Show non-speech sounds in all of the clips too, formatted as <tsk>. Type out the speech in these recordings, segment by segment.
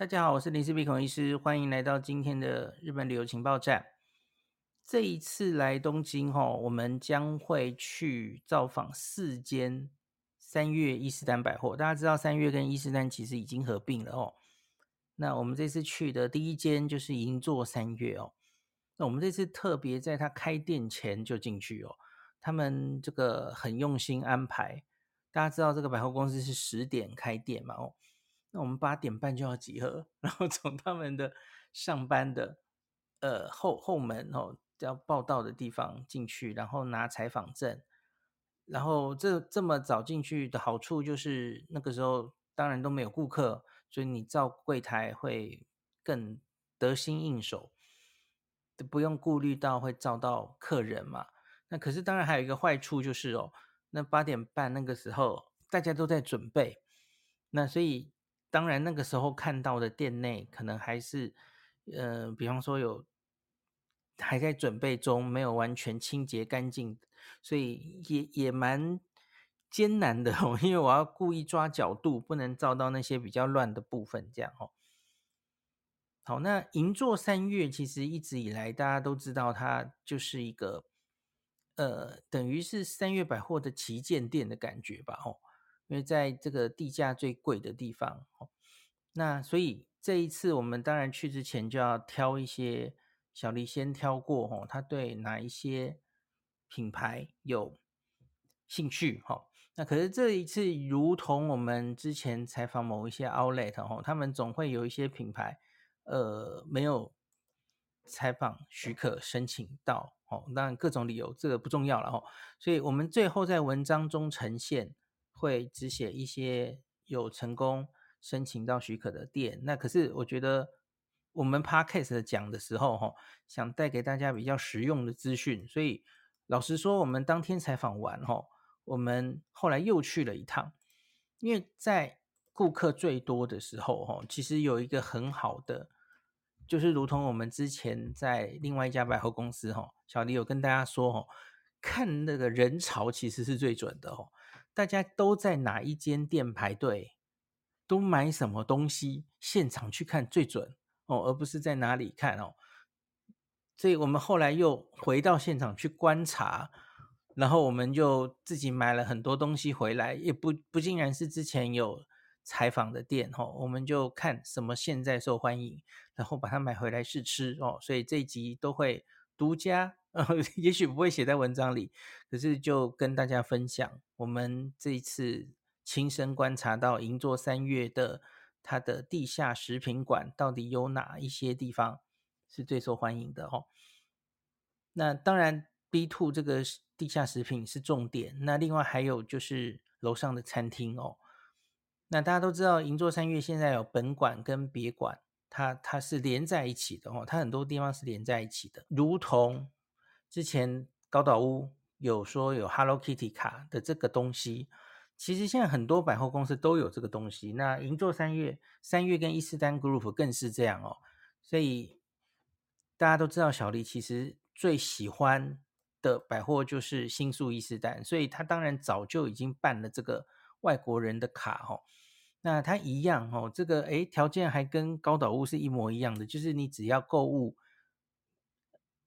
大家好，我是林氏鼻孔医师，欢迎来到今天的日本旅游情报站。这一次来东京哈，我们将会去造访四间三越伊势丹百货。大家知道三越跟伊势丹其实已经合并了哦。那我们这次去的第一间就是银座三越哦。那我们这次特别在它开店前就进去哦，他们这个很用心安排。大家知道这个百货公司是十点开店嘛哦。那我们八点半就要集合，<laughs> 然后从他们的上班的呃后后门哦，要报到的地方进去，然后拿采访证。然后这这么早进去的好处就是那个时候当然都没有顾客，所以你照柜台会更得心应手，不用顾虑到会照到客人嘛。那可是当然还有一个坏处就是哦，那八点半那个时候大家都在准备，那所以。当然，那个时候看到的店内可能还是，呃，比方说有还在准备中，没有完全清洁干净，所以也也蛮艰难的哦。因为我要故意抓角度，不能照到那些比较乱的部分，这样哦。好，那银座三月其实一直以来大家都知道，它就是一个，呃，等于是三月百货的旗舰店的感觉吧，哦。因为在这个地价最贵的地方，那所以这一次我们当然去之前就要挑一些小黎先挑过哦，他对哪一些品牌有兴趣哈？那可是这一次，如同我们之前采访某一些 Outlet 哦，他们总会有一些品牌呃没有采访许可申请到哦，当然各种理由这个不重要了哦，所以我们最后在文章中呈现。会只写一些有成功申请到许可的店，那可是我觉得我们 Podcast 讲的时候，哈，想带给大家比较实用的资讯，所以老实说，我们当天采访完，哈，我们后来又去了一趟，因为在顾客最多的时候，哈，其实有一个很好的，就是如同我们之前在另外一家百货公司，哈，小李有跟大家说，哈，看那个人潮其实是最准的，哈。大家都在哪一间店排队，都买什么东西，现场去看最准哦，而不是在哪里看哦。所以我们后来又回到现场去观察，然后我们就自己买了很多东西回来，也不不尽然是之前有采访的店哦，我们就看什么现在受欢迎，然后把它买回来试吃哦。所以这一集都会独家。呃，<laughs> 也许不会写在文章里，可是就跟大家分享，我们这一次亲身观察到银座三月的它的地下食品馆到底有哪一些地方是最受欢迎的哦。那当然，B two 这个地下食品是重点，那另外还有就是楼上的餐厅哦。那大家都知道，银座三月现在有本馆跟别馆，它它是连在一起的哦，它很多地方是连在一起的，如同。之前高岛屋有说有 Hello Kitty 卡的这个东西，其实现在很多百货公司都有这个东西。那银座三月、三月跟伊斯丹 Group 更是这样哦。所以大家都知道，小丽其实最喜欢的百货就是新宿伊斯丹，所以他当然早就已经办了这个外国人的卡哦。那他一样哦，这个诶条件还跟高岛屋是一模一样的，就是你只要购物。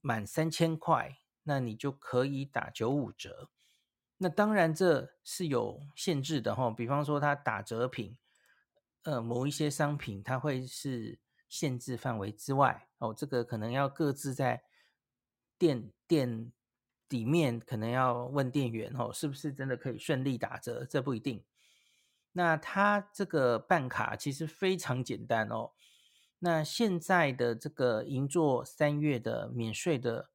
满三千块，那你就可以打九五折。那当然这是有限制的哈，比方说它打折品，呃，某一些商品它会是限制范围之外哦。这个可能要各自在店店里面，可能要问店员哦，是不是真的可以顺利打折？这不一定。那它这个办卡其实非常简单哦。那现在的这个银座三月的免税的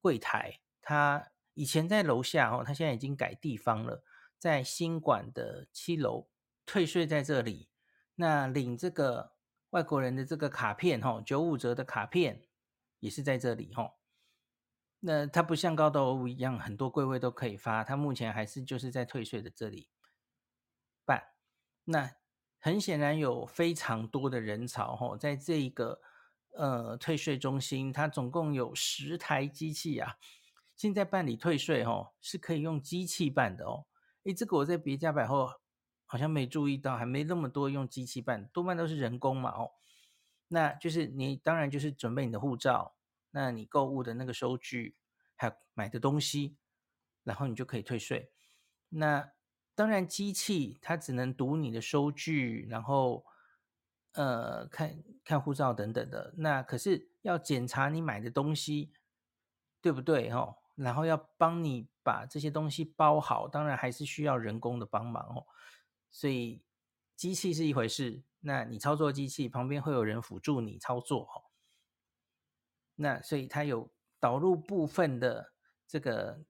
柜台，它以前在楼下哦，它现在已经改地方了，在新馆的七楼，退税在这里。那领这个外国人的这个卡片哈，九五折的卡片也是在这里哈。那它不像高岛屋一样，很多柜位都可以发，它目前还是就是在退税的这里办。那很显然有非常多的人潮哈，在这一个呃退税中心，它总共有十台机器啊。现在办理退税哈是可以用机器办的哦。诶，这个我在别家百货好像没注意到，还没那么多用机器办，多半都是人工嘛哦。那就是你当然就是准备你的护照，那你购物的那个收据，还有买的东西，然后你就可以退税。那当然机器它只能读你的收据，然后呃看看护照等等的。那可是要检查你买的东西对不对哦？然后要帮你把这些东西包好，当然还是需要人工的帮忙哦。所以机器是一回事。那你操作机器旁边会有人辅助你操作哦，那所以它有导入部分的这个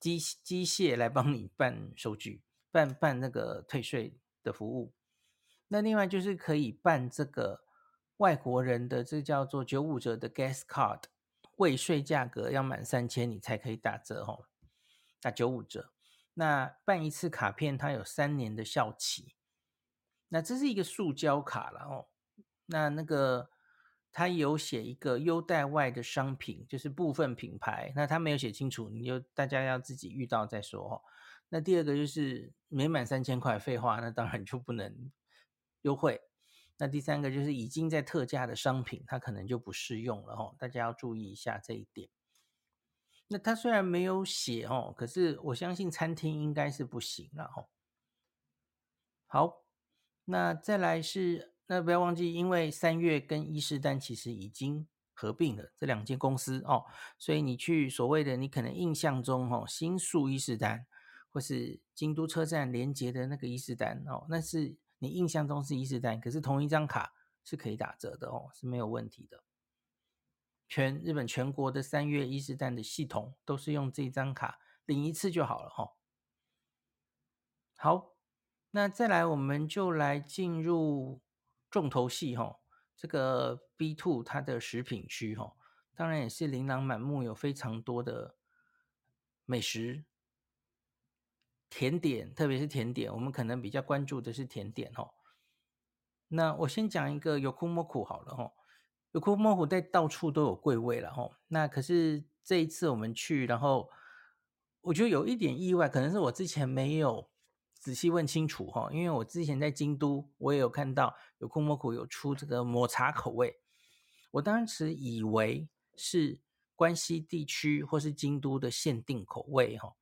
机机械来帮你办收据、办办那个退税的服务。那另外就是可以办这个外国人的，这叫做九五折的 gas card，未税价格要满三千你才可以打折哦，打九五折。那办一次卡片它有三年的效期。那这是一个塑胶卡了哦，那那个他有写一个优待外的商品，就是部分品牌，那他没有写清楚，你就大家要自己遇到再说哦。那第二个就是没满三千块，废话，那当然就不能优惠。那第三个就是已经在特价的商品，它可能就不适用了哦，大家要注意一下这一点。那他虽然没有写哦，可是我相信餐厅应该是不行了哦。好。那再来是，那不要忘记，因为三月跟伊势丹其实已经合并了这两间公司哦，所以你去所谓的你可能印象中哦，新宿伊势丹或是京都车站连接的那个伊势丹哦，那是你印象中是伊势丹，可是同一张卡是可以打折的哦，是没有问题的。全日本全国的三月伊势丹的系统都是用这张卡领一次就好了哈、哦。好。那再来，我们就来进入重头戏哈，这个 B two 它的食品区哈，当然也是琳琅满目，有非常多的美食、甜点，特别是甜点，我们可能比较关注的是甜点哦。那我先讲一个有库莫库好了哈，Yokumoku 在到处都有柜位了哈。那可是这一次我们去，然后我觉得有一点意外，可能是我之前没有。仔细问清楚哈，因为我之前在京都，我也有看到有库莫库有出这个抹茶口味，我当时以为是关西地区或是京都的限定口味哈，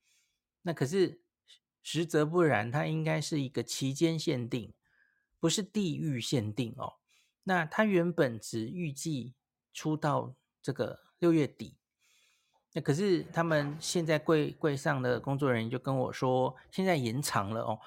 那可是实则不然，它应该是一个期间限定，不是地域限定哦。那它原本只预计出到这个六月底。那可是他们现在柜柜上的工作人员就跟我说，现在延长了哦，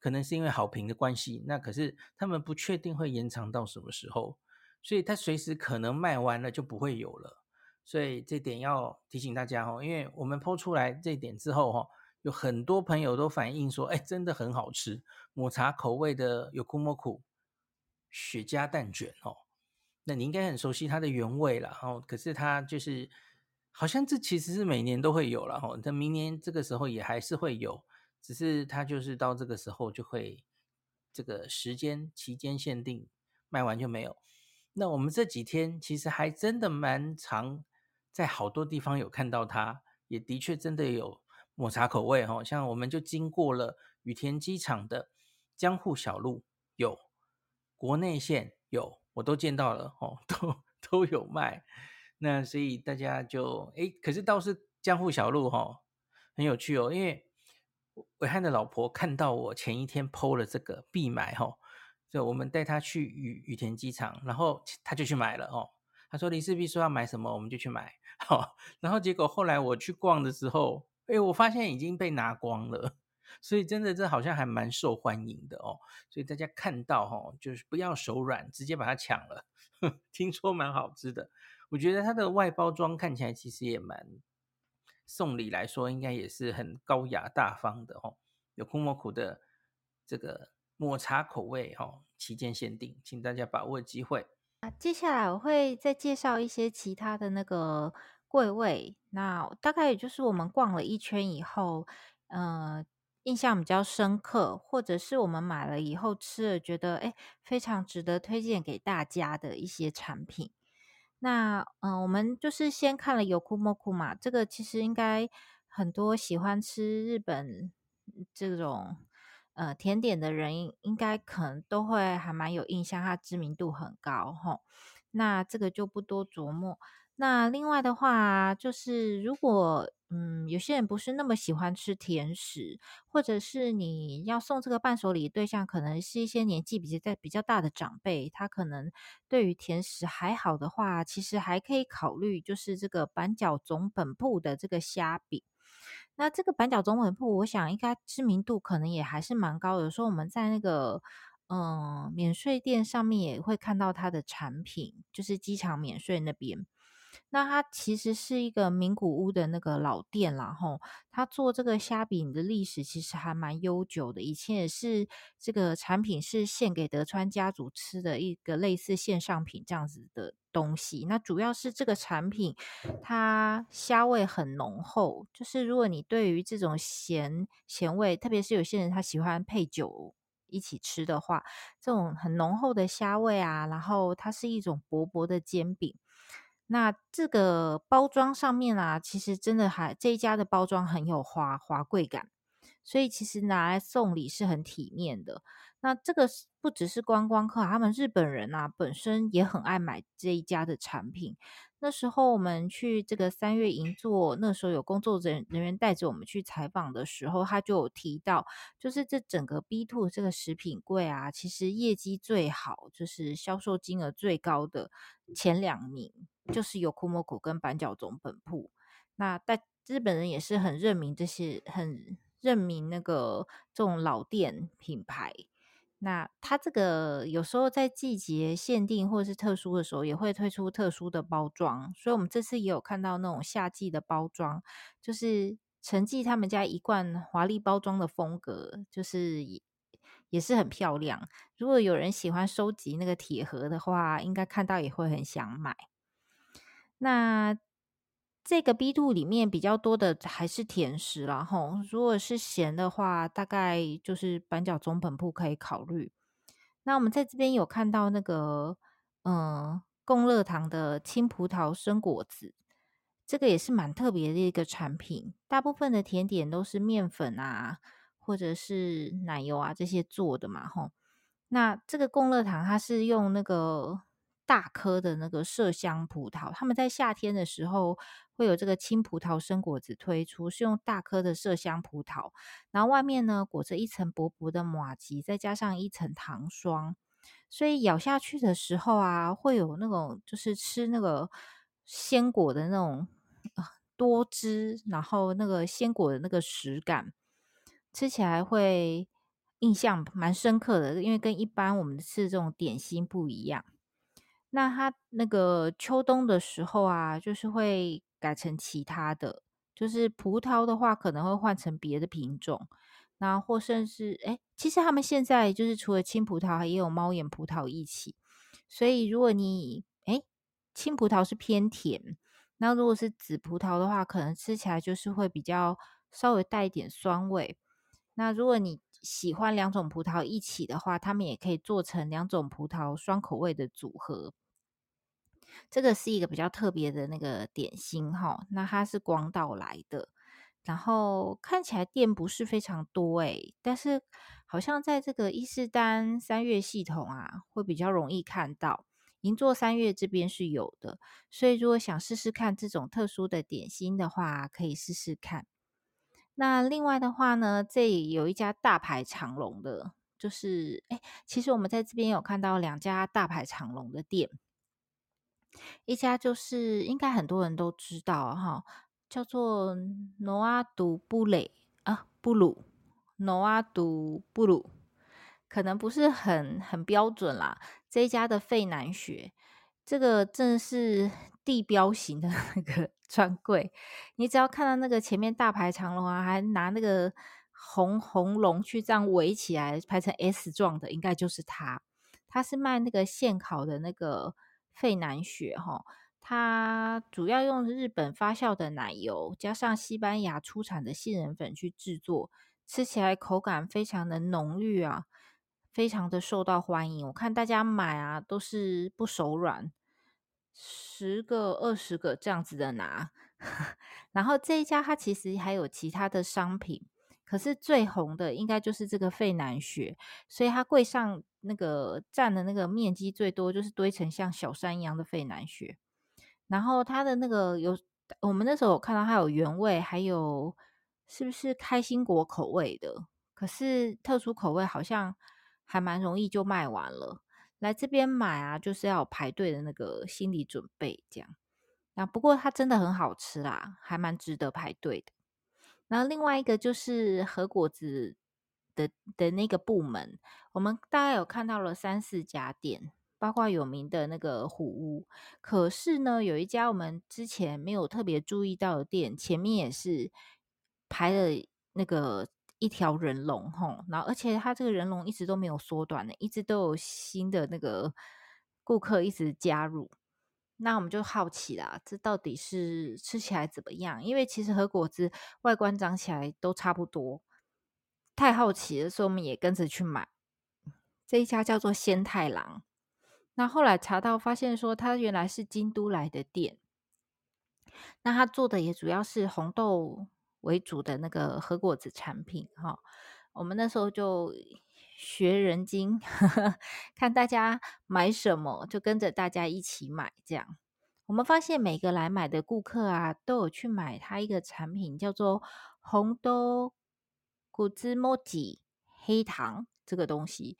可能是因为好评的关系。那可是他们不确定会延长到什么时候，所以他随时可能卖完了就不会有了。所以这点要提醒大家哦，因为我们 po 出来这点之后哈，有很多朋友都反映说，哎，真的很好吃，抹茶口味的 Yokumoku 雪茄蛋卷哦。那你应该很熟悉它的原味了哦，可是它就是。好像这其实是每年都会有了哈，但明年这个时候也还是会有，只是它就是到这个时候就会这个时间期间限定卖完就没有。那我们这几天其实还真的蛮常在好多地方有看到它，也的确真的有抹茶口味哈，像我们就经过了羽田机场的江户小路有，国内线有，我都见到了哦，<laughs> 都都有卖。那所以大家就哎，可是倒是江户小路哈、哦，很有趣哦。因为伟汉的老婆看到我前一天剖了这个必买哈、哦，所以我们带他去羽羽田机场，然后他就去买了哦。他说林世璧说要买什么，我们就去买。好、哦，<laughs> 然后结果后来我去逛的时候，哎，我发现已经被拿光了。<laughs> 所以真的这好像还蛮受欢迎的哦。所以大家看到哈、哦，就是不要手软，直接把它抢了。<laughs> 听说蛮好吃的。我觉得它的外包装看起来其实也蛮，送礼来说应该也是很高雅大方的哦。有 Yokumoku 的这个抹茶口味哈，期间限定，请大家把握机会。啊，接下来我会再介绍一些其他的那个柜位，那大概也就是我们逛了一圈以后，呃，印象比较深刻，或者是我们买了以后吃了觉得哎非常值得推荐给大家的一些产品。那嗯、我们就是先看了 Yokumoku 嘛，这个其实应该很多喜欢吃日本这种呃甜点的人，应该可能都会还蛮有印象，它知名度很高吼。那这个就不多琢磨。那另外的话，就是如果嗯有些人不是那么喜欢吃甜食，或者是你要送这个伴手礼对象，可能是一些年纪比较在比较大的长辈，他可能对于甜食还好的话，其实还可以考虑就是这个板角总本铺的这个虾饼。那这个板角总本铺，我想应该知名度可能也还是蛮高。有时候我们在那个嗯免税店上面也会看到它的产品，就是机场免税那边。那它其实是一个名古屋的那个老店啦，吼，它做这个虾饼的历史其实还蛮悠久的，以前也是这个产品是献给德川家族吃的一个类似线上品这样子的东西。那主要是这个产品它虾味很浓厚，就是如果你对于这种咸咸味，特别是有些人他喜欢配酒一起吃的话，这种很浓厚的虾味啊，然后它是一种薄薄的煎饼。那这个包装上面啊，其实真的还这一家的包装很有华华贵感，所以其实拿来送礼是很体面的。那这个不只是观光客，他们日本人啊本身也很爱买这一家的产品。那时候我们去这个三月银座，那时候有工作人人员带着我们去采访的时候，他就有提到，就是这整个 B two 这个食品柜啊，其实业绩最好，就是销售金额最高的前两名。就是有 Yokomoku 跟板角总本铺，那但日本人也是很认明这些，很认明那个这种老店品牌。那它这个有时候在季节限定或者是特殊的时候，也会推出特殊的包装。所以我们这次也有看到那种夏季的包装，就是承继他们家一贯华丽包装的风格，就是也也是很漂亮。如果有人喜欢收集那个铁盒的话，应该看到也会很想买。那这个 B two 里面比较多的还是甜食啦，吼。如果是咸的话，大概就是板角中本铺可以考虑。那我们在这边有看到那个，嗯，共乐堂的青葡萄生果子，这个也是蛮特别的一个产品。大部分的甜点都是面粉啊，或者是奶油啊这些做的嘛，吼。那这个共乐堂它是用那个。大颗的那个麝香葡萄，他们在夏天的时候会有这个青葡萄生果子推出，是用大颗的麝香葡萄，然后外面呢裹着一层薄薄的麻糬，再加上一层糖霜，所以咬下去的时候啊，会有那种就是吃那个鲜果的那种多汁，然后那个鲜果的那个实感，吃起来会印象蛮深刻的，因为跟一般我们吃这种点心不一样。那它那个秋冬的时候啊，就是会改成其他的，就是葡萄的话可能会换成别的品种，那或甚至哎，其实他们现在就是除了青葡萄，也有猫眼葡萄一起。所以如果你哎青葡萄是偏甜，那如果是紫葡萄的话，可能吃起来就是会比较稍微带一点酸味。那如果你喜欢两种葡萄一起的话，他们也可以做成两种葡萄双口味的组合。这个是一个比较特别的那个点心哈，那它是广岛来的，然后看起来店不是非常多诶，但是好像在这个伊势丹三月系统啊，会比较容易看到。银座三月这边是有的，所以如果想试试看这种特殊的点心的话，可以试试看。那另外的话呢，这里有一家大排长龙的，就是诶，其实我们在这边有看到两家大排长龙的店。一家就是应该很多人都知道哈，叫做诺阿杜布雷啊布鲁诺阿杜布鲁，可能不是很很标准啦。这一家的费南雪，这个正是地标型的那个 <laughs> 专柜，你只要看到那个前面大排长龙啊，还拿那个红红龙去这样围起来排成 S 状的，应该就是它。它是卖那个现烤的那个。费南雪哈，它主要用日本发酵的奶油，加上西班牙出产的杏仁粉去制作，吃起来口感非常的浓郁啊，非常的受到欢迎。我看大家买啊，都是不手软，十个、二十个这样子的拿。<laughs> 然后这一家它其实还有其他的商品，可是最红的应该就是这个费南雪，所以它柜上那个占的那个面积最多，就是堆成像小山一样的费南雪。然后它的那个有，我们那时候有看到它有原味，还有是不是开心果口味的？可是特殊口味好像还蛮容易就卖完了。来这边买啊，就是要排队的那个心理准备，这样。那不过它真的很好吃啦，还蛮值得排队的。然后另外一个就是和果子的的那个部门，我们大概有看到了三四家店，包括有名的那个虎屋。可是呢，有一家我们之前没有特别注意到的店，前面也是排了那个一条人龙，吼，然后而且它这个人龙一直都没有缩短的，一直都有新的那个顾客一直加入。那我们就好奇啦，这到底是吃起来怎么样？因为其实和果子外观长起来都差不多，太好奇了，所以我们也跟着去买。这一家叫做仙太郎。那后来查到发现说，他原来是京都来的店。那他做的也主要是红豆为主的那个和果子产品哈。我们那时候就。学人精，<laughs> 看大家买什么，就跟着大家一起买。这样，我们发现每个来买的顾客啊，都有去买他一个产品，叫做红豆果汁摩吉黑糖这个东西。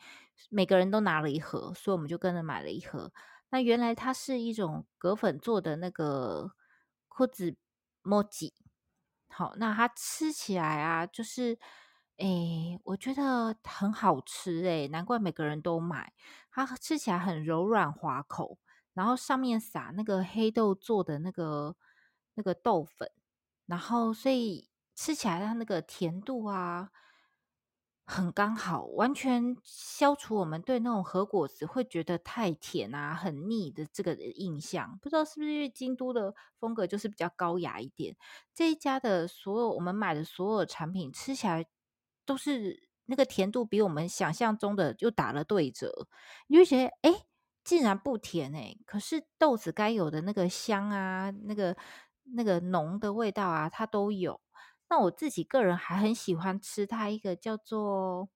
每个人都拿了一盒，所以我们就跟着买了一盒。那原来它是一种葛粉做的那个果汁摩吉。好，那它吃起来啊，就是。哎，我觉得很好吃哎，难怪每个人都买。它吃起来很柔软滑口，然后上面撒那个黑豆做的那个那个豆粉，然后所以吃起来它那个甜度啊，很刚好，完全消除我们对那种和果子会觉得太甜啊、很腻的这个印象。不知道是不是因为京都的风格就是比较高雅一点，这一家的所有我们买的所有产品吃起来。都是那个甜度比我们想象中的就打了对折，你就觉得哎，竟然不甜哎，可是豆子该有的那个香啊，那个那个浓的味道啊，它都有。那我自己个人还很喜欢吃它一个叫做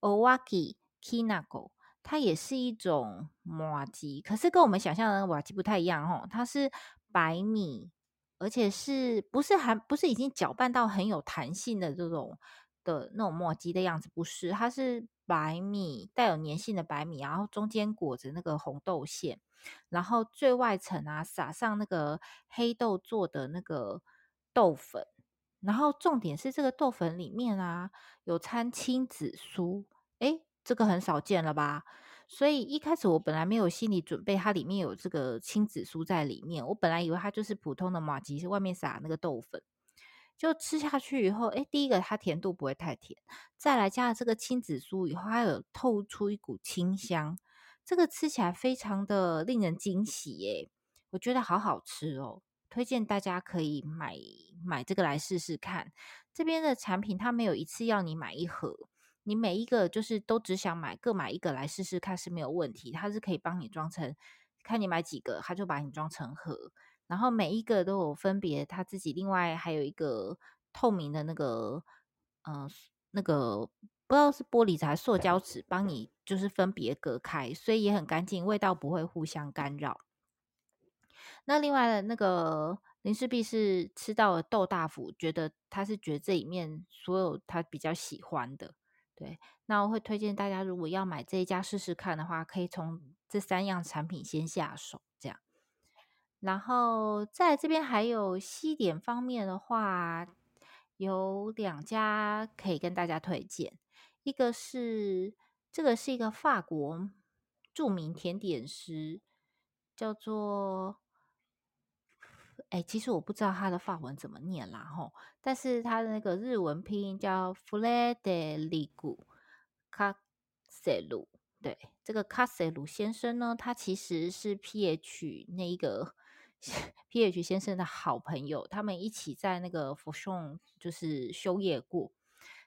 owaki kinago，它也是一种麻糬，可是跟我们想象的麻糬不太一样哦，它是白米，而且是不是还不是已经搅拌到很有弹性的这种。的那种麻糬的样子不是，它是白米带有粘性的白米，然后中间裹着那个红豆馅，然后最外层啊撒上那个黑豆做的那个豆粉，然后重点是这个豆粉里面啊有掺青紫苏，诶，这个很少见了吧？所以一开始我本来没有心理准备，它里面有这个青紫苏在里面，我本来以为它就是普通的麻吉，是外面撒那个豆粉。就吃下去以后，哎，第一个它甜度不会太甜，再来加了这个青紫苏以后，它有透出一股清香，这个吃起来非常的令人惊喜耶，我觉得好好吃哦，推荐大家可以买买这个来试试看。这边的产品它没有一次要你买一盒，你每一个就是都只想买各买一个来试试看是没有问题，它是可以帮你装成，看你买几个，它就把你装成盒。然后每一个都有分别，它自己另外还有一个透明的那个，嗯、呃，那个不知道是玻璃还是塑胶纸，帮你就是分别隔开，所以也很干净，味道不会互相干扰。那另外的那个林氏璧是吃到了豆大福，觉得他是觉得这里面所有他比较喜欢的，对。那我会推荐大家，如果要买这一家试试看的话，可以从这三样产品先下手，这样。然后在这边还有西点方面的话，有两家可以跟大家推荐。一个是这个是一个法国著名甜点师，叫做哎，其实我不知道他的法文怎么念啦吼，但是他的那个日文拼音叫 Frédéric Casselou。对，这个 Casselou 先生呢，他其实是 PH 那一个。<laughs> P.H 先生的好朋友，他们一起在那个福颂就是修业过。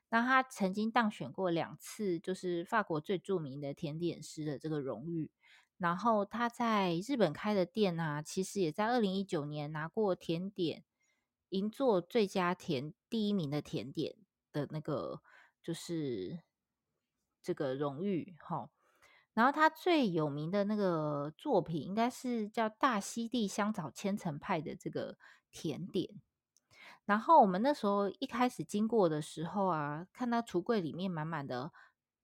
那他曾经当选过两次，就是法国最著名的甜点师的这个荣誉。然后他在日本开的店啊，其实也在二零一九年拿过甜点银座最佳甜第一名的甜点的那个就是这个荣誉哈。然后他最有名的那个作品应该是叫大溪地香草千层派的这个甜点。然后我们那时候一开始经过的时候啊，看到橱柜里面满满的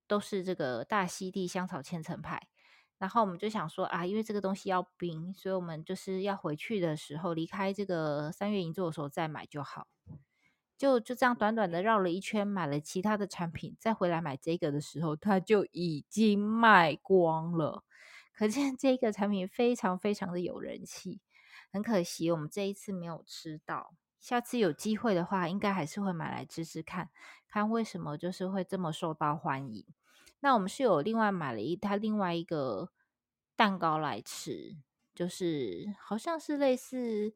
都是这个大溪地香草千层派。然后我们就想说啊，因为这个东西要冰，所以我们就是要回去的时候离开这个三月银座的时候再买就好。就就这样短短的绕了一圈，买了其他的产品，再回来买这个的时候，它就已经卖光了。可见这个产品非常非常的有人气。很可惜，我们这一次没有吃到。下次有机会的话，应该还是会买来吃吃看，看为什么就是会这么受到欢迎。那我们是有另外买了一它另外一个蛋糕来吃，就是好像是类似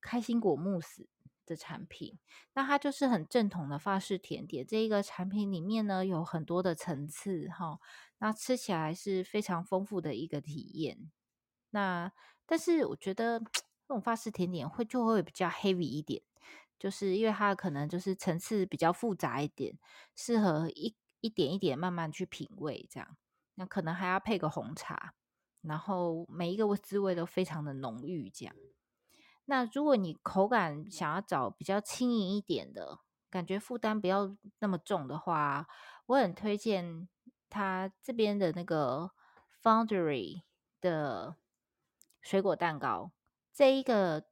开心果慕斯。的产品，那它就是很正统的法式甜点。这一个产品里面呢，有很多的层次哈，那吃起来是非常丰富的一个体验。那但是我觉得 <tsk> 这种法式甜点会就会比较 heavy 一点，就是因为它可能就是层次比较复杂一点，适合一一点一点慢慢去品味这样。那可能还要配个红茶，然后每一个滋味都非常的浓郁这样。那如果你口感想要找比较轻盈一点的感觉，负担不要那么重的话，我很推荐它这边的那个 Foundry 的水果蛋糕。这一个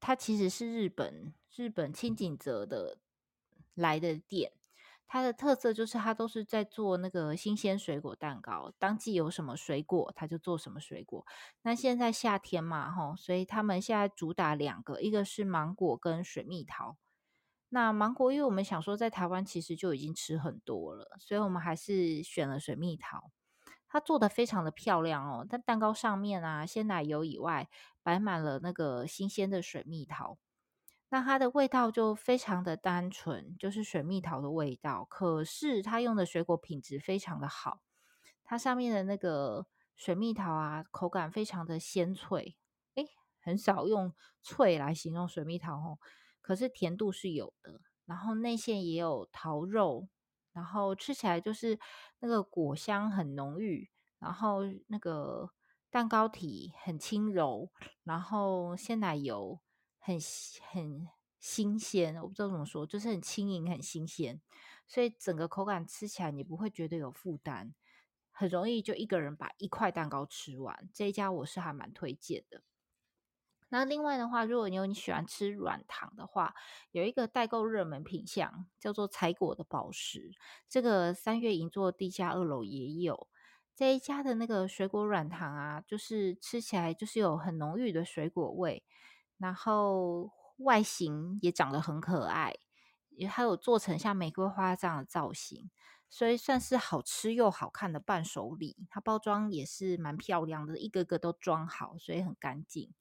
它其实是日本日本清井泽的来的店。它的特色就是它都是在做那个新鲜水果蛋糕，当季有什么水果，它就做什么水果。那现在夏天嘛，吼，所以他们现在主打两个，一个是芒果跟水蜜桃。那芒果，因为我们想说在台湾其实就已经吃很多了，所以我们还是选了水蜜桃。它做的非常的漂亮哦，但蛋糕上面啊，鲜奶油以外，摆满了那个新鲜的水蜜桃。那它的味道就非常的单纯，就是水蜜桃的味道。可是它用的水果品质非常的好，它上面的那个水蜜桃啊，口感非常的鲜脆。诶，很少用脆来形容水蜜桃哦，可是甜度是有的。然后内馅也有桃肉，然后吃起来就是那个果香很浓郁，然后那个蛋糕体很轻柔，然后鲜奶油。很很新鲜，我不知道怎么说，就是很轻盈、很新鲜，所以整个口感吃起来你不会觉得有负担，很容易就一个人把一块蛋糕吃完。这一家我是还蛮推荐的。那另外的话，如果你有你喜欢吃软糖的话，有一个代购热门品项叫做采果的宝石，这个三月银座地下二楼也有这一家的那个水果软糖啊，就是吃起来就是有很浓郁的水果味。然后外形也长得很可爱，也还有做成像玫瑰花这样的造型，所以算是好吃又好看的伴手礼。它包装也是蛮漂亮的，一个个都装好，所以很干净。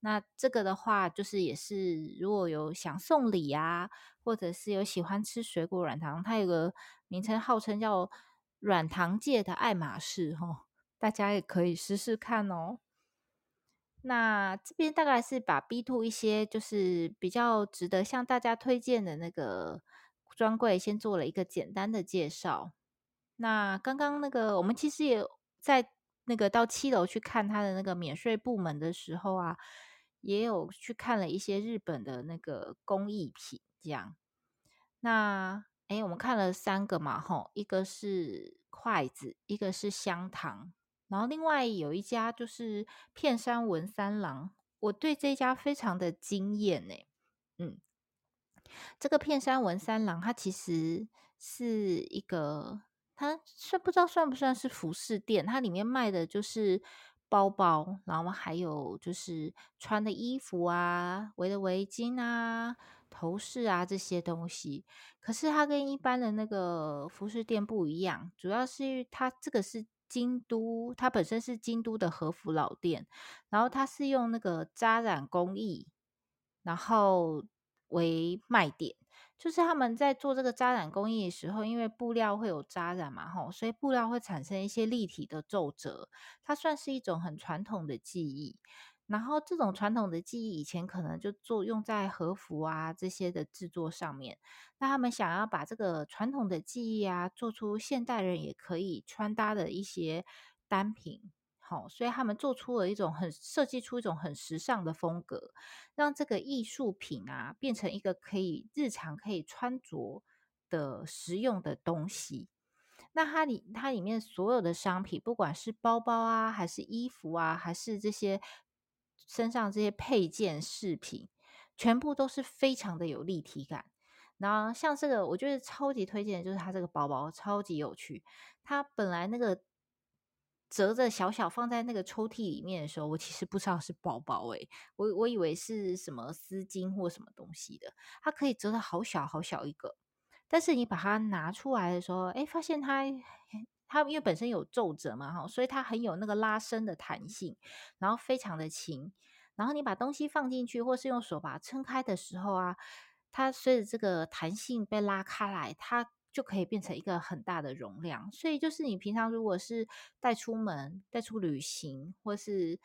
那这个的话，就是也是如果有想送礼啊，或者是有喜欢吃水果软糖，它有个名称号称叫软糖界的爱马仕哦，大家也可以试试看哦。那这边大概是把 B two 一些就是比较值得向大家推荐的那个专柜先做了一个简单的介绍。那刚刚那个我们其实也在那个到七楼去看他的那个免税部门的时候啊，也有去看了一些日本的那个工艺品，这样。那诶，我们看了三个嘛，吼，一个是筷子，一个是香糖。然后另外有一家就是片山文三郎，我对这家非常的惊艳呢。嗯，这个片山文三郎，它其实是一个，它算不知道算不算是服饰店，它里面卖的就是包包，然后还有就是穿的衣服啊、围的围巾啊、头饰啊这些东西。可是它跟一般的那个服饰店不一样，主要是它这个是。京都，它本身是京都的和服老店，然后它是用那个扎染工艺，然后为卖点。就是他们在做这个扎染工艺的时候，因为布料会有扎染嘛，吼，所以布料会产生一些立体的皱褶。它算是一种很传统的技艺。然后这种传统的技艺以前可能就做用在和服啊这些的制作上面，那他们想要把这个传统的技艺啊做出现代人也可以穿搭的一些单品，好，所以他们做出了一种很设计出一种很时尚的风格，让这个艺术品啊变成一个可以日常可以穿着的实用的东西。那它里它里面所有的商品，不管是包包啊，还是衣服啊，还是这些。身上这些配件饰品，全部都是非常的有立体感。然后像这个，我觉得超级推荐就是它这个包包，超级有趣。它本来那个折着小小放在那个抽屉里面的时候，我其实不知道是包包诶，我我以为是什么丝巾或什么东西的。它可以折的好小好小一个，但是你把它拿出来的时候，哎，发现它。它因为本身有皱褶嘛，哈，所以它很有那个拉伸的弹性，然后非常的轻。然后你把东西放进去，或是用手把它撑开的时候啊，它随着这个弹性被拉开来，它就可以变成一个很大的容量。所以就是你平常如果是带出门、带出旅行，或是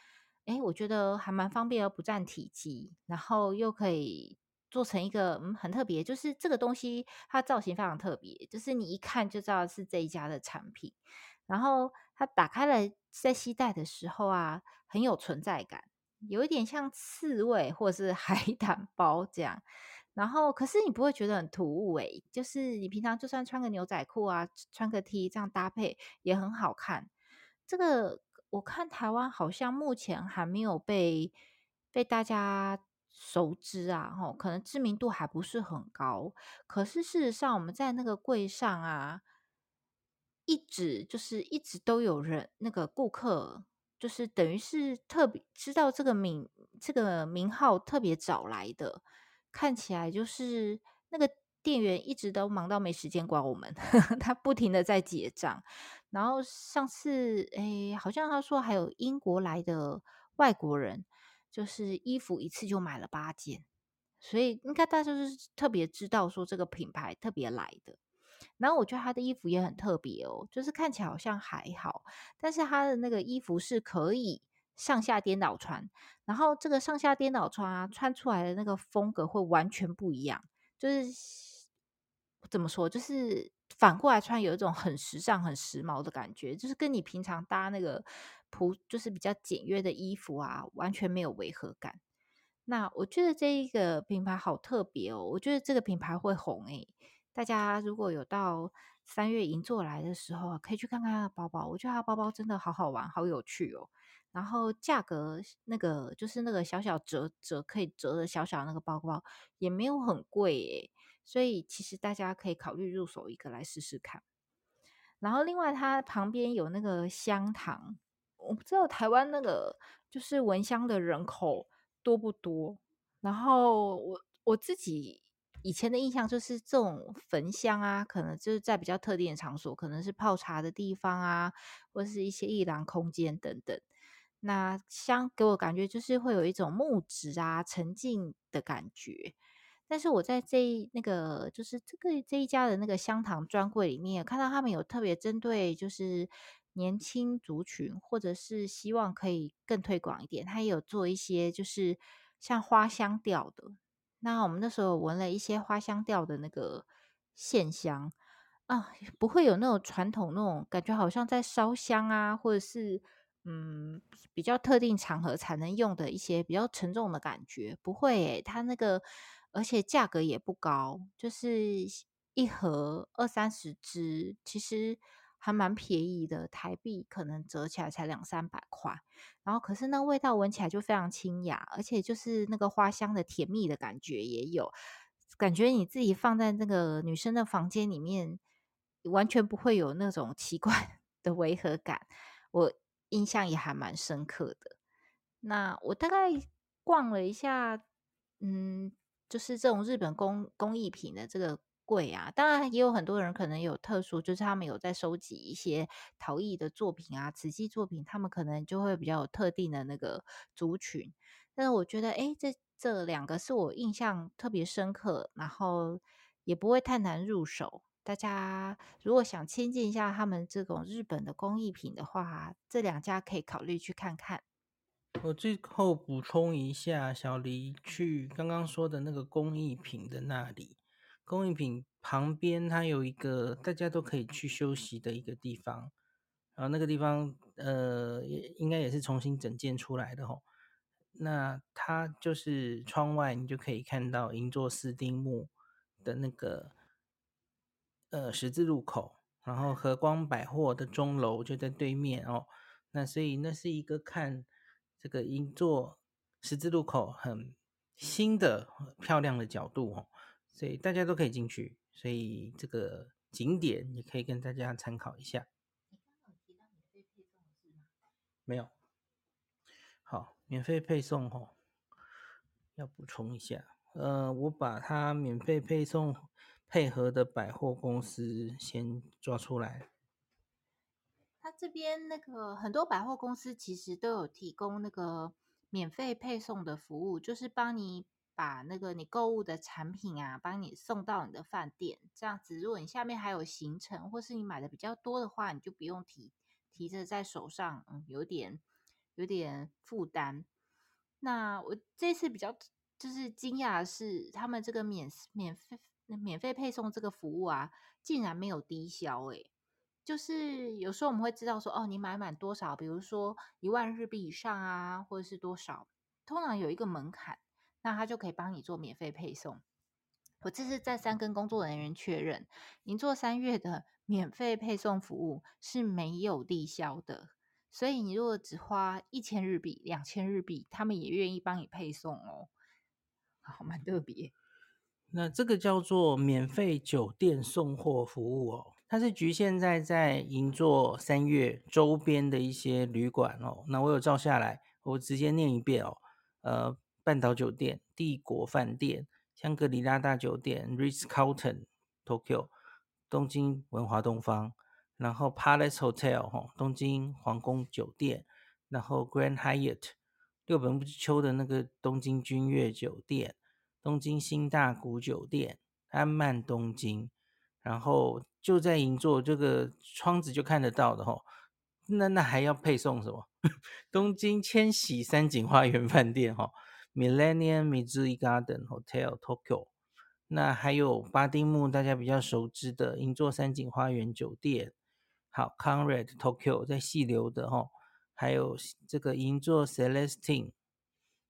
诶，我觉得还蛮方便而不占体积，然后又可以。做成一个嗯很特别，就是这个东西它造型非常特别，就是你一看就知道是这一家的产品。然后它打开来在携带的时候啊，很有存在感，有一点像刺猬或者是 <laughs> 海胆包这样。然后可是你不会觉得很突兀诶，就是你平常就算穿个牛仔裤啊，穿个 T 这样搭配也很好看。这个我看台湾好像目前还没有被被大家。熟知啊，吼，可能知名度还不是很高。可是事实上，我们在那个柜上啊，一直就是一直都有人，那个顾客就是等于是特别知道这个名这个名号特别找来的，看起来就是那个店员一直都忙到没时间管我们，<laughs> 他不停的在结账。然后上次诶，好像他说还有英国来的外国人。就是衣服一次就买了八件，所以应该大家就是特别知道说这个品牌特别来的。然后我觉得他的衣服也很特别哦，就是看起来好像还好，但是他的那个衣服是可以上下颠倒穿，然后这个上下颠倒穿啊，穿出来的那个风格会完全不一样。就是怎么说，就是反过来穿有一种很时尚、很时髦的感觉，就是跟你平常搭那个。朴就是比较简约的衣服啊，完全没有违和感。那我觉得这一个品牌好特别哦，我觉得这个品牌会红诶。大家如果有到三月银座来的时候，可以去看看它的包包。我觉得它的包包真的好好玩，好有趣哦。然后价格那个就是那个小小折折可以折的小小那个包包也没有很贵诶，所以其实大家可以考虑入手一个来试试看。然后另外它旁边有那个香糖。我不知道台湾那个就是闻香的人口多不多，然后我我自己以前的印象就是这种焚香啊，可能就是在比较特定的场所，可能是泡茶的地方啊，或是一些艺廊空间等等。那香给我感觉就是会有一种木质啊沉静的感觉，但是我在这那个就是这个这一家的那个香堂专柜里面，看到他们有特别针对就是。年轻族群，或者是希望可以更推广一点，他也有做一些就是像花香调的。那我们那时候闻了一些花香调的那个线香啊，不会有那种传统那种感觉，好像在烧香啊，或者是嗯比较特定场合才能用的一些比较沉重的感觉，不会，它那个而且价格也不高，就是一盒二三十支，其实。还蛮便宜的，台币可能折起来才两三百块，然后可是那味道闻起来就非常清雅，而且就是那个花香的甜蜜的感觉也有，感觉你自己放在那个女生的房间里面，完全不会有那种奇怪的违和感，我印象也还蛮深刻的。那我大概逛了一下，嗯，就是这种日本工工艺品的这个。贵啊，当然也有很多人可能有特殊，就是他们有在收集一些陶艺的作品啊、瓷器作品，他们可能就会比较有特定的那个族群。但是我觉得，哎，这这两个是我印象特别深刻，然后也不会太难入手。大家如果想亲近一下他们这种日本的工艺品的话，这两家可以考虑去看看。我最后补充一下，小黎去刚刚说的那个工艺品的那里，工艺品旁边它有一个大家都可以去休息的一个地方，然后那个地方呃也应该也是重新整建出来的吼。那它就是窗外你就可以看到银座四丁目的那个呃十字路口，然后和光百货的钟楼就在对面哦。那所以那是一个看。这个银座十字路口很新的漂亮的角度哦，所以大家都可以进去，所以这个景点也可以跟大家参考一下。没有，好，免费配送哦，要补充一下，呃，我把它免费配送配合的百货公司先抓出来。他这边那个很多百货公司其实都有提供那个免费配送的服务，就是帮你把那个你购物的产品啊，帮你送到你的饭店。这样子，如果你下面还有行程，或是你买的比较多的话，你就不用提提着在手上，嗯，有点有点负担。那我这次比较就是惊讶的是，他们这个免免费免费配送这个服务啊，竟然没有低消诶、就是有时候我们会知道说，哦，你买满多少，比如说一万日币以上啊，或者是多少，通常有一个门槛，那他就可以帮你做免费配送。我这是再三跟工作人员确认，银座三月的免费配送服务是没有低消的，所以你如果只花一千日币、两千日币，他们也愿意帮你配送哦。好，蛮特别。那这个叫做免费酒店送货服务哦。它是局限在在银座三月周边的一些旅馆哦，那我有照下来，我直接念一遍哦。呃，半岛酒店、帝国饭店、香格里拉大酒店、Ritz Carlton Tokyo、东京文华东方，然后 Palace Hotel 哈，东京皇宫酒店，然后 Grand Hyatt 六本木之丘的那个东京君悦酒店，东京新大谷酒店，安曼东京。然后就在银座这个窗子就看得到的吼，那那还要配送什么？<laughs> 东京千禧三井花园饭店哈，Millennium Mizui Garden Hotel Tokyo，那还有八丁木大家比较熟知的银座三井花园酒店，好，Conrad Tokyo 在细流的哈，还有这个银座 Celestine，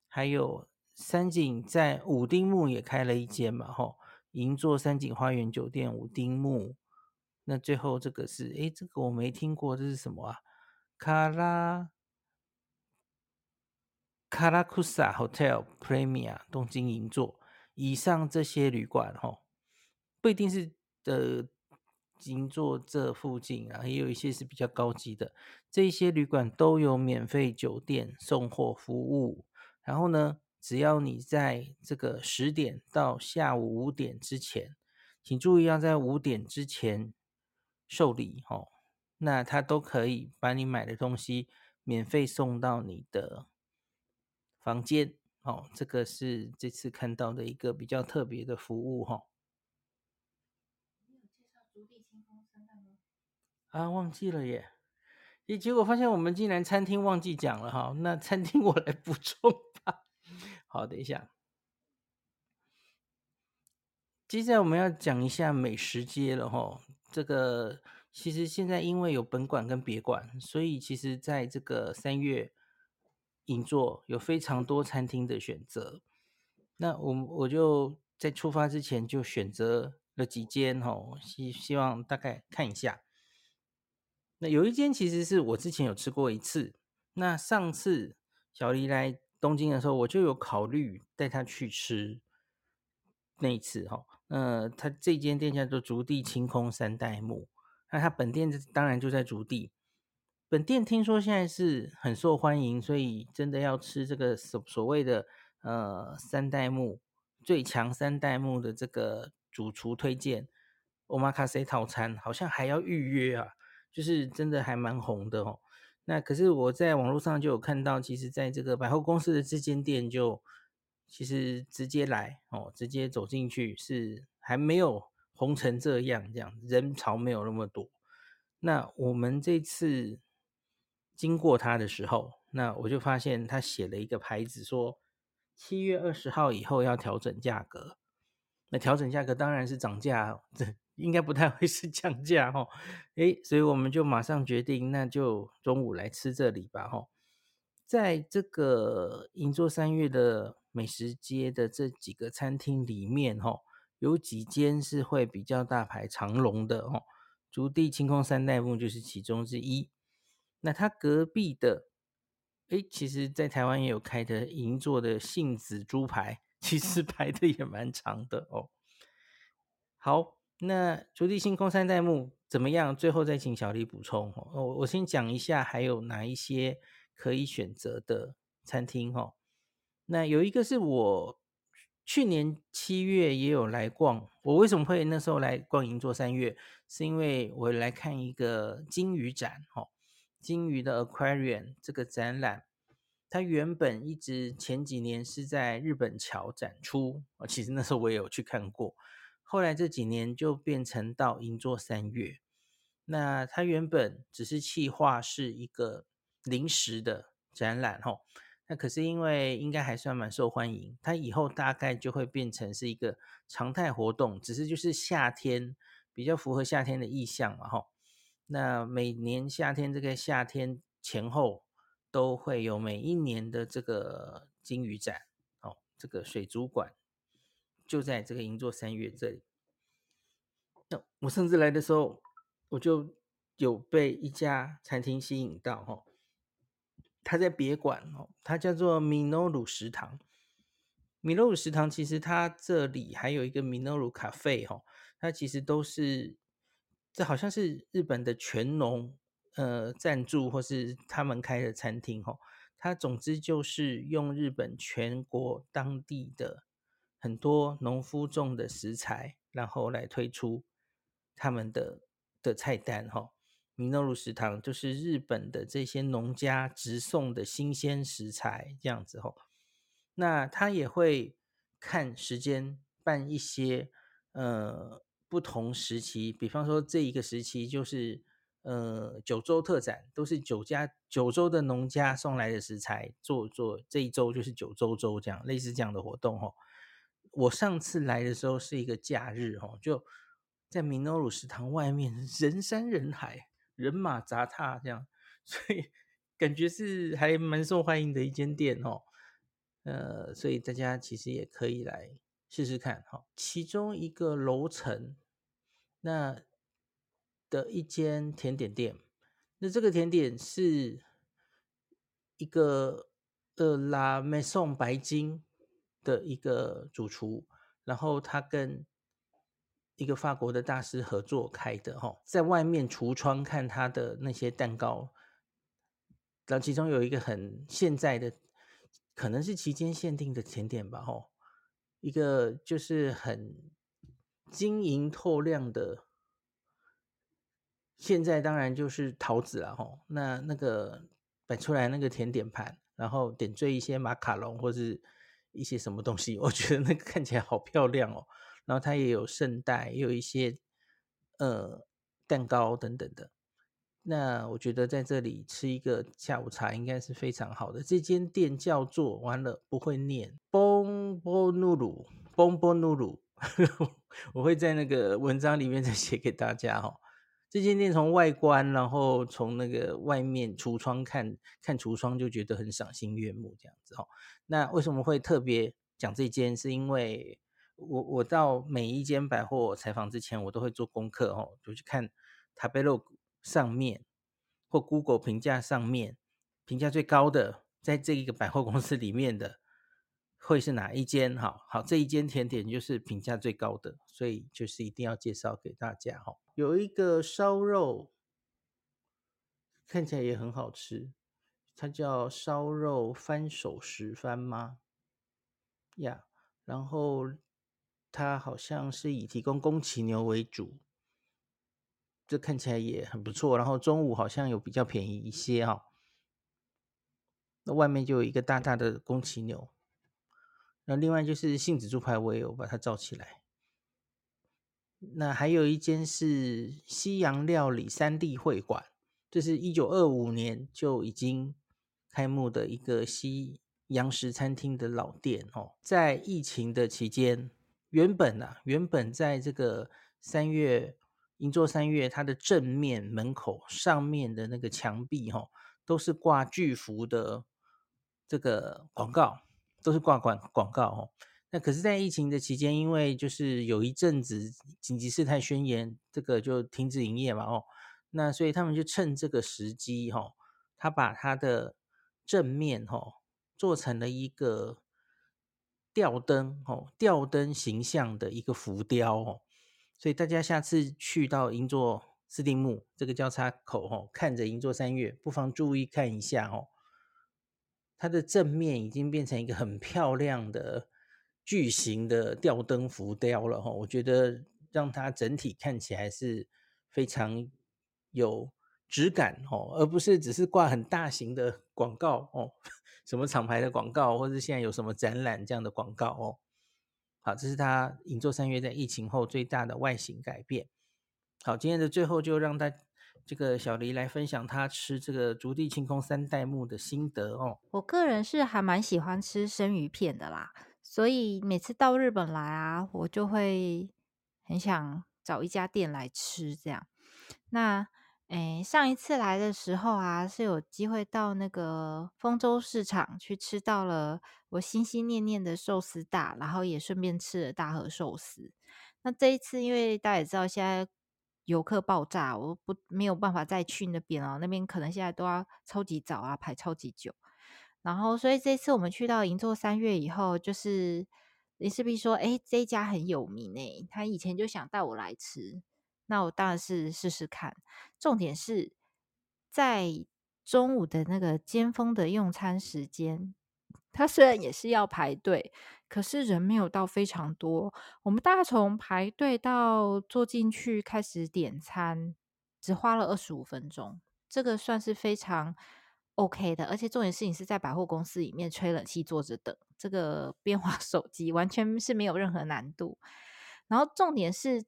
还有三井在五丁目也开了一间嘛吼。银座三井花园酒店五丁目，那最后这个是，诶，这个我没听过，这是什么啊？卡拉 Karakusa Hotel Premier 东京银座，以上这些旅馆哈，不一定是的银座这附近啊，也有一些是比较高级的，这些旅馆都有免费酒店送货服务，然后呢，只要你在这个十点到下午五点之前，请注意要在五点之前受理哦，那他都可以把你买的东西免费送到你的房间哦。这个是这次看到的一个比较特别的服务哈。啊，忘记了耶！诶，结果发现我们竟然餐厅忘记讲了哈，那餐厅我来补充吧。好，等一下。接下来我们要讲一下美食街了哈。这个其实现在因为有本馆跟别馆，所以其实在这个三越银座有非常多餐厅的选择。那我我就在出发之前就选择了几间哈，希希望大概看一下。那有一间其实是我之前有吃过一次，那上次小黎来。东京的时候，我就有考虑带他去吃那一次哈。呃，他这间店叫做竹地清空三代目，那他本店当然就在竹地。本店听说现在是很受欢迎，所以真的要吃这个所所谓的呃三代目最强三代目的这个主厨推荐 Omakase 套餐，好像还要预约啊，就是真的还蛮红的哦。那可是我在网络上就有看到，其实在这个百货公司的这间店就其实直接来哦，直接走进去是还没有红成这样，这样人潮没有那么多。那我们这次经过它的时候，那我就发现他写了一个牌子，说七月二十号以后要调整价格。那调整价格当然是涨价，这应该不太会是降价哈。诶，所以我们就马上决定，那就中午来吃这里吧哈。在这个银座三月的美食街的这几个餐厅里面哈，有几间是会比较大排长龙的哦，竹地清空三代目就是其中之一。那他隔壁的，诶，其实在台湾也有开的银座的杏子猪排。<laughs> 其实排的也蛮长的哦。好，那竹地星空三代目怎么样？最后再请小李补充哦。我我先讲一下，还有哪一些可以选择的餐厅哦。那有一个是我去年七月也有来逛。我为什么会那时候来逛银座三月？是因为我来看一个金鱼展哦，鲸鱼的 Aquarium 这个展览。它原本一直前几年是在日本桥展出，其实那时候我也有去看过。后来这几年就变成到银座三月。那它原本只是企划是一个临时的展览，吼。那可是因为应该还算蛮受欢迎，它以后大概就会变成是一个常态活动，只是就是夏天比较符合夏天的意象嘛，吼。那每年夏天这个夏天前后。都会有每一年的这个鲸鱼展哦，这个水族馆就在这个银座三月这里。那我上次来的时候，我就有被一家餐厅吸引到哈，它在别馆哦，它叫做米诺鲁食堂。米诺鲁食堂其实它这里还有一个米诺鲁咖啡哈，它其实都是这好像是日本的全农。呃，赞助或是他们开的餐厅，吼，它总之就是用日本全国当地的很多农夫种的食材，然后来推出他们的的菜单，吼。米诺鲁食堂就是日本的这些农家直送的新鲜食材，这样子，吼。那他也会看时间办一些呃不同时期，比方说这一个时期就是。呃，九州特展都是九家九州的农家送来的食材做做，这一周就是九州周这样类似这样的活动哦。我上次来的时候是一个假日哦，就在米诺鲁食堂外面人山人海，人马杂沓这样，所以 <laughs> 感觉是还蛮受欢迎的一间店哦。呃，所以大家其实也可以来试试看哈。其中一个楼层那。的一间甜点店，那这个甜点是一个呃拉美颂白金的一个主厨，然后他跟一个法国的大师合作开的哈，在外面橱窗看他的那些蛋糕，然后其中有一个很现在的，可能是期间限定的甜点吧哈，一个就是很晶莹透亮的。现在当然就是桃子了吼，那那个摆出来那个甜点盘，然后点缀一些马卡龙或是一些什么东西，<laughs> 我觉得那个看起来好漂亮哦。然后它也有圣代，也有一些呃蛋糕等等的。那我觉得在这里吃一个下午茶应该是非常好的。这间店叫做完了不会念，Bon Bonuru Bon Bonuru，<laughs> 我会在那个文章里面再写给大家哈。这间店从外观，然后从那个外面橱窗看看橱窗，就觉得很赏心悦目这样子哈。那为什么会特别讲这间？是因为我我到每一间百货采访之前，我都会做功课哈，就去看 Tabelog 上面或 Google 评价上面评价最高的，在这一个百货公司里面的会是哪一间？哈，好，这一间甜点就是评价最高的，所以就是一定要介绍给大家哈。有一个烧肉，看起来也很好吃，它叫烧肉翻手石番吗？呀、然后它好像是以提供宫崎牛为主，这看起来也很不错。然后中午好像有比较便宜一些哈、哦，那外面就有一个大大的宫崎牛，那另外就是杏子猪排，我也有把它照起来。那还有一间是西洋料理三地会馆，这是一九二五年就已经开幕的一个西洋食餐厅的老店哦，在疫情的期间，原本啊，原本在这个三月银座三月它的正面门口上面的那个墙壁哈，都是挂巨幅的这个广告，都是挂广广告哦。那可是，在疫情的期间，因为就是有一阵子紧急事态宣言，这个就停止营业嘛哦，那所以他们就趁这个时机哈，他把他的正面哈做成了一个吊灯哦，吊灯形象的一个浮雕哦，所以大家下次去到银座斯丁木这个交叉口哦，看着银座三月，不妨注意看一下哦，它的正面已经变成一个很漂亮的。巨型的吊灯浮雕了哈，我觉得让它整体看起来是非常有质感哦，而不是只是挂很大型的广告哦，<laughs> 什么厂牌的广告，或者现在有什么展览这样的广告哦。好，这是它银座三月在疫情后最大的外形改变。好，今天的最后就让大这个小黎来分享他吃这个竹地清空三代目的心得哦。我个人是还蛮喜欢吃生鱼片的啦。所以每次到日本来啊，我就会很想找一家店来吃这样。那诶，上一次来的时候啊，是有机会到那个丰州市场去吃到了我心心念念的寿司大，然后也顺便吃了大和寿司。那这一次，因为大家也知道现在游客爆炸，我不没有办法再去那边哦，那边可能现在都要超级早啊，排超级久。然后，所以这次我们去到银座三月以后，就是林氏璧说：“哎，这一家很有名诶，他以前就想带我来吃，那我当然是试试看。重点是在中午的那个尖峰的用餐时间，他虽然也是要排队，可是人没有到非常多。我们大概从排队到坐进去开始点餐，只花了二十五分钟，这个算是非常。” OK 的，而且重点是你是在百货公司里面吹冷气坐着等，这个边滑手机完全是没有任何难度。然后重点是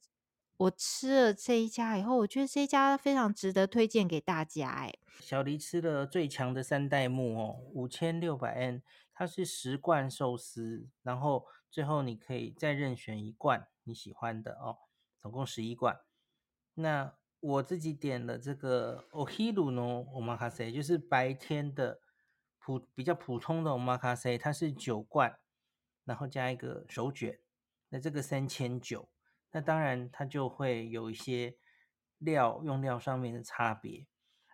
我吃了这一家以后，我觉得这一家非常值得推荐给大家。哎，小黎吃了最强的三代目哦，五千六百 N，它是十罐寿司，然后最后你可以再任选一罐你喜欢的哦，总共十一罐。那我自己点了这个 Ohiru no Omakase，就是白天的普比较普通的 Omakase，它是九罐，然后加一个手卷，那这个三千九，那当然它就会有一些料用料上面的差别。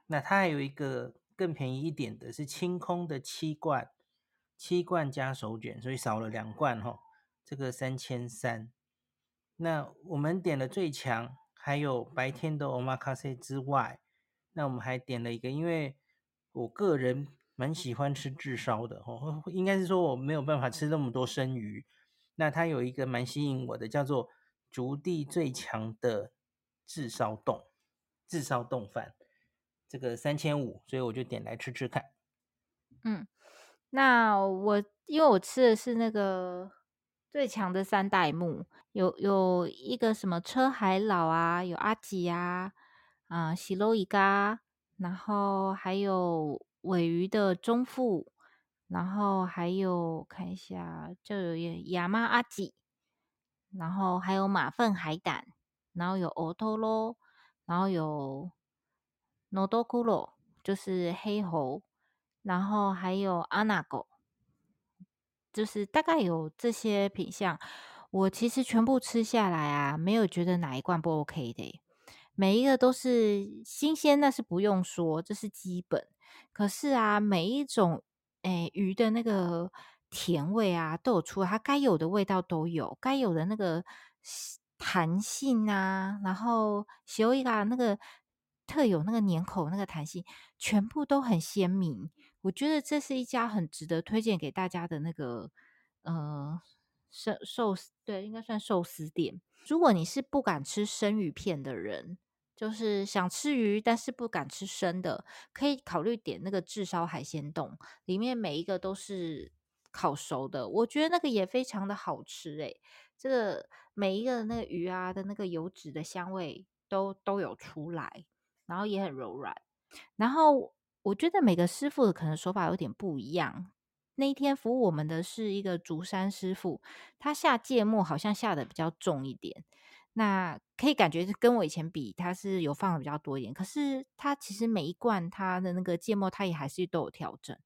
那它还有一个更便宜一点的是清空的七罐，七罐加手卷，所以少了两罐哈，这个三千三。那我们点了最强。还有白天的 omakase 之外，那我们还点了一个，因为我个人蛮喜欢吃炙烧的哦，应该是说我没有办法吃那么多生鱼。那它有一个蛮吸引我的，叫做竹地最强的炙烧丼，炙烧丼饭，这个三千五，所以我就点来吃吃看。嗯，那我因为我吃的是那个。最强的三代目有有一个什么车海老啊，有阿吉啊，啊喜罗伊嘎，然后还有鮪鱼的中腹，然后还有看一下，就有亚妈阿吉，然后还有马粪海胆，然后有欧托罗，然后有诺多库罗，就是黑猴，然后还有阿纳狗。就是大概有这些品相，我其实全部吃下来啊，没有觉得哪一罐不 OK 的，每一个都是新鲜，那是不用说，这是基本。可是啊，每一种诶鱼的那个甜味啊，都有出，它该有的味道都有，该有的那个弹性啊，然后小一个那个特有那个粘口那个弹性，全部都很鲜明。我觉得这是一家很值得推荐给大家的那个呃寿寿司，对，应该算寿司店。如果你是不敢吃生鱼片的人，就是想吃鱼但是不敢吃生的，可以考虑点那个炙烧海鲜冻，里面每一个都是烤熟的，我觉得那个也非常的好吃诶。这个每一个那个鱼啊的那个油脂的香味都都有出来，然后也很柔软，然后。我觉得每个师傅的可能手法有点不一样。那一天服务我们的是一个竹山师傅，他下芥末好像下的比较重一点，那可以感觉是跟我以前比，他是有放的比较多一点。可是他其实每一罐他的那个芥末，他也还是都有调整。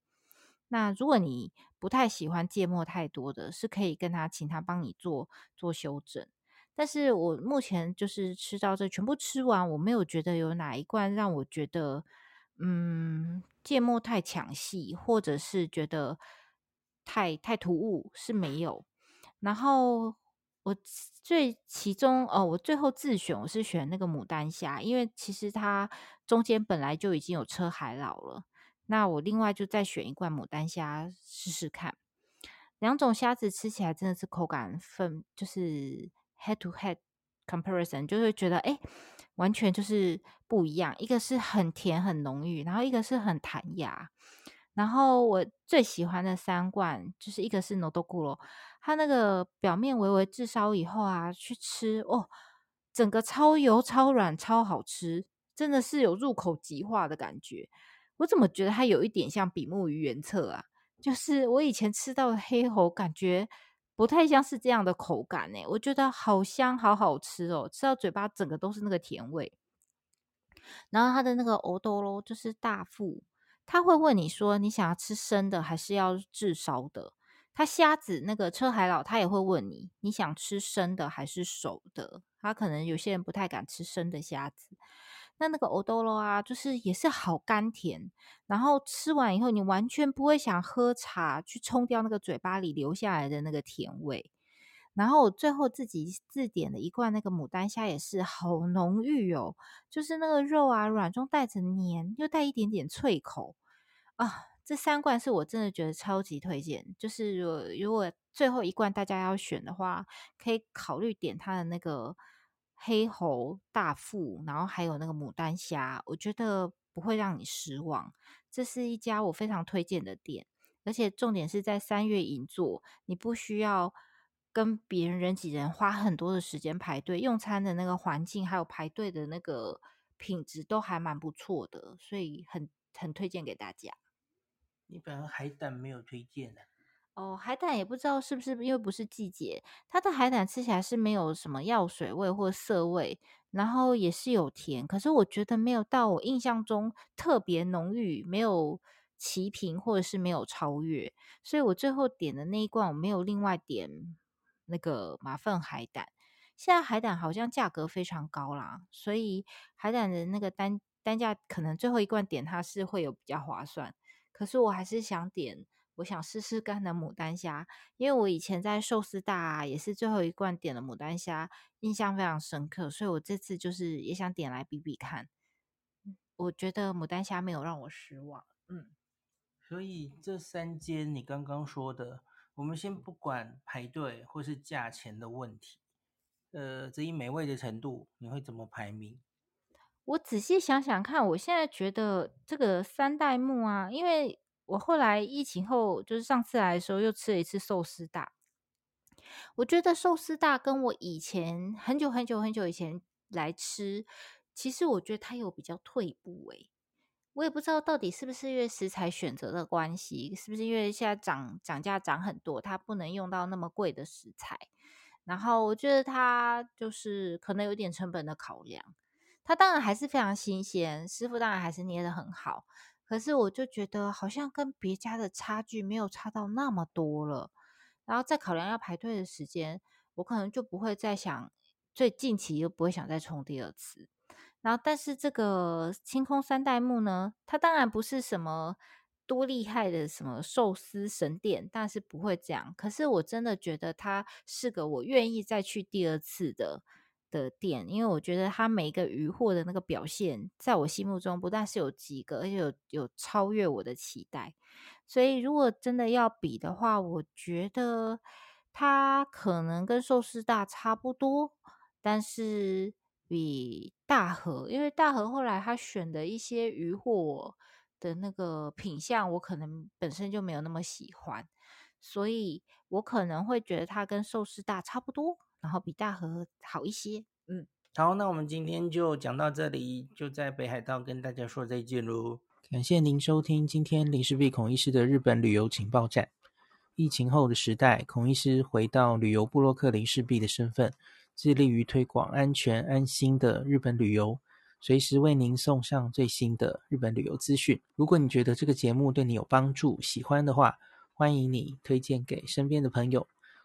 那如果你不太喜欢芥末太多的，是可以跟他请他帮你做做修正。但是我目前就是吃到这全部吃完，我没有觉得有哪一罐让我觉得，嗯，芥末太抢戏，或者是觉得。太太突兀是没有，然后我最其中哦，我最后自选我是选那个牡丹虾，因为其实它中间本来就已经有车海老了，那我另外就再选一罐牡丹虾试试看。两种虾子吃起来真的是口感分，就是 head to head comparison，就会觉得哎，完全就是不一样，一个是很甜很浓郁，然后一个是很弹牙。然后我最喜欢的三罐，就是一个是 Nodoguro，它那个表面微微炙烧以后啊，去吃哦，整个超油、超软、超好吃，真的是有入口即化的感觉。我怎么觉得它有一点像比目鱼原册啊？就是我以前吃到的黑喉，感觉不太像是这样的口感呢。我觉得好香，好好吃哦，吃到嘴巴整个都是那个甜味。然后它的那个欧多罗就是大腹。他会问你说：“你想要吃生的还是要炙烧的？”他虾子那个车海老，他也会问你：“你想吃生的还是熟的？”他可能有些人不太敢吃生的虾子。那那个欧豆罗啊，就是也是好甘甜，然后吃完以后你完全不会想喝茶去冲掉那个嘴巴里留下来的那个甜味。然后我最后自己自点的一罐那个牡丹虾，也是好浓郁哦，就是那个肉啊软中带着黏，又带一点点脆口。啊，这三罐是我真的觉得超级推荐。就是如果如果最后一罐大家要选的话，可以考虑点它的那个黑喉大腹，然后还有那个牡丹虾，我觉得不会让你失望。这是一家我非常推荐的店，而且重点是在三月银座，你不需要跟别人人挤人，花很多的时间排队，用餐的那个环境还有排队的那个品质都还蛮不错的，所以很很推荐给大家。你本来海胆没有推荐的哦，海胆也不知道是不是因为不是季节，它的海胆吃起来是没有什么药水味或涩味，然后也是有甜，可是我觉得没有到我印象中特别浓郁，没有齐平或者是没有超越，所以我最后点的那一罐我没有另外点那个马粪海胆。现在海胆好像价格非常高啦，所以海胆的那个单单价可能最后一罐点它是会有比较划算。可是我还是想点，我想试试看的牡丹虾，因为我以前在寿司大啊，也是最后一罐点的牡丹虾，印象非常深刻，所以我这次就是也想点来比比看。我觉得牡丹虾没有让我失望，嗯。所以这三间你刚刚说的，我们先不管排队或是价钱的问题，呃，至于美味的程度，你会怎么排名？我仔细想想看，我现在觉得这个三代目啊，因为我后来疫情后，就是上次来的时候又吃了一次寿司大，我觉得寿司大跟我以前很久很久很久以前来吃，其实我觉得它有比较退步诶，我也不知道到底是不是因为食材选择的关系，是不是因为现在涨涨价涨很多，它不能用到那么贵的食材，然后我觉得它就是可能有点成本的考量。它当然还是非常新鲜，师傅当然还是捏得很好，可是我就觉得好像跟别家的差距没有差到那么多了。然后再考量要排队的时间，我可能就不会再想，最近期又不会想再冲第二次。然后，但是这个清空三代目呢，它当然不是什么多厉害的什么寿司神店，但是不会这样。可是我真的觉得它是个我愿意再去第二次的。的店，因为我觉得他每个鱼货的那个表现，在我心目中不但是有及格，而且有有超越我的期待。所以如果真的要比的话，我觉得他可能跟寿司大差不多，但是比大和，因为大和后来他选的一些鱼货的那个品相，我可能本身就没有那么喜欢，所以我可能会觉得他跟寿司大差不多。然后比大和好一些，嗯，好，那我们今天就讲到这里，就在北海道跟大家说再见喽。感谢您收听今天林氏璧孔医师的日本旅游情报站。疫情后的时代，孔医师回到旅游部落客林氏璧的身份，致力于推广安全安心的日本旅游，随时为您送上最新的日本旅游资讯。如果你觉得这个节目对你有帮助，喜欢的话，欢迎你推荐给身边的朋友，